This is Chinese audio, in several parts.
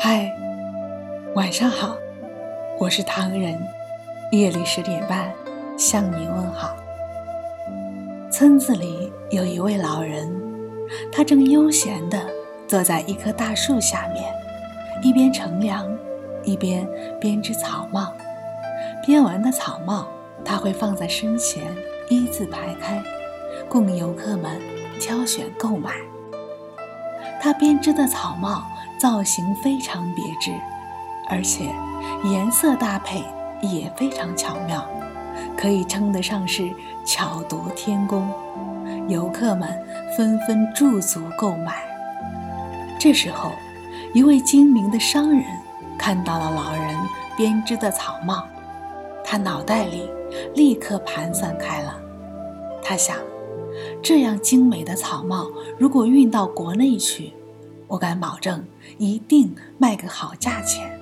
嗨，晚上好，我是唐人。夜里十点半向你问好。村子里有一位老人，他正悠闲地坐在一棵大树下面，一边乘凉，一边编织草帽。编完的草帽，他会放在身前，一字排开，供游客们挑选购买。他编织的草帽造型非常别致，而且颜色搭配也非常巧妙，可以称得上是巧夺天工。游客们纷纷驻足购买。这时候，一位精明的商人看到了老人编织的草帽，他脑袋里立刻盘算开了。他想。这样精美的草帽，如果运到国内去，我敢保证一定卖个好价钱，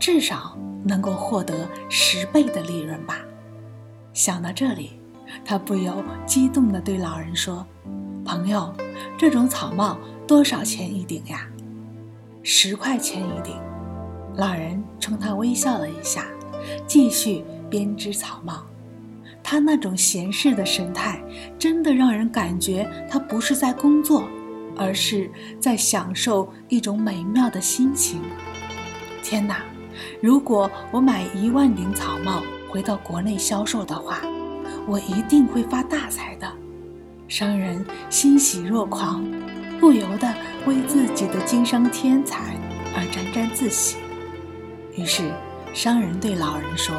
至少能够获得十倍的利润吧。想到这里，他不由激动地对老人说：“朋友，这种草帽多少钱一顶呀？”“十块钱一顶。”老人冲他微笑了一下，继续编织草帽。他那种闲适的神态，真的让人感觉他不是在工作，而是在享受一种美妙的心情。天哪！如果我买一万顶草帽回到国内销售的话，我一定会发大财的。商人欣喜若狂，不由得为自己的经商天才而沾沾自喜。于是，商人对老人说。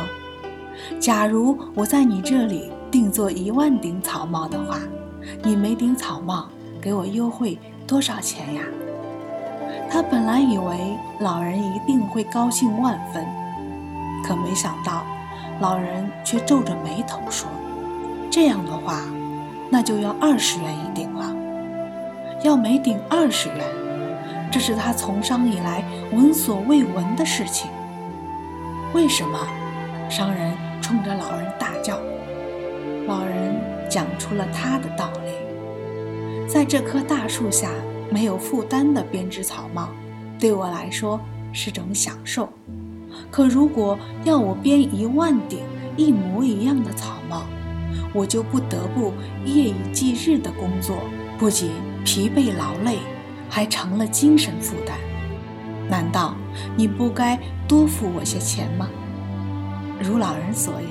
假如我在你这里定做一万顶草帽的话，你每顶草帽给我优惠多少钱呀？他本来以为老人一定会高兴万分，可没想到，老人却皱着眉头说：“这样的话，那就要二十元一顶了，要每顶二十元，这是他从商以来闻所未闻的事情。为什么？”商人冲着老人大叫，老人讲出了他的道理：在这棵大树下没有负担的编织草帽，对我来说是种享受；可如果要我编一万顶一模一样的草帽，我就不得不夜以继日的工作，不仅疲惫劳累，还成了精神负担。难道你不该多付我些钱吗？如老人所言，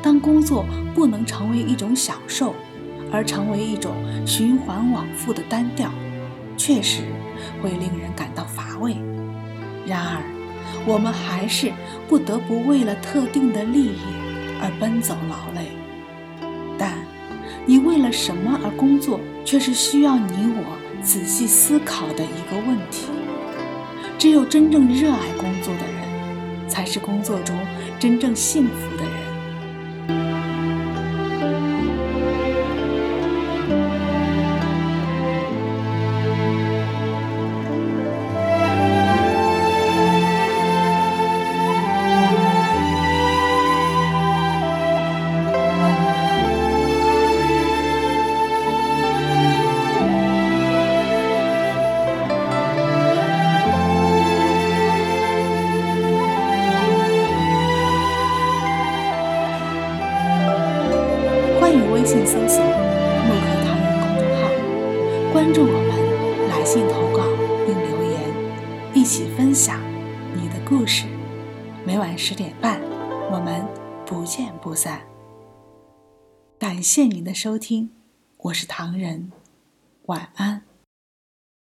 当工作不能成为一种享受，而成为一种循环往复的单调，确实会令人感到乏味。然而，我们还是不得不为了特定的利益而奔走劳累。但，你为了什么而工作，却是需要你我仔细思考的一个问题。只有真正热爱工作的人。才是工作中真正幸福的信搜索“木克唐人”公众号，关注我们，来信投稿并留言，一起分享你的故事。每晚十点半，我们不见不散。感谢您的收听，我是唐人，晚安。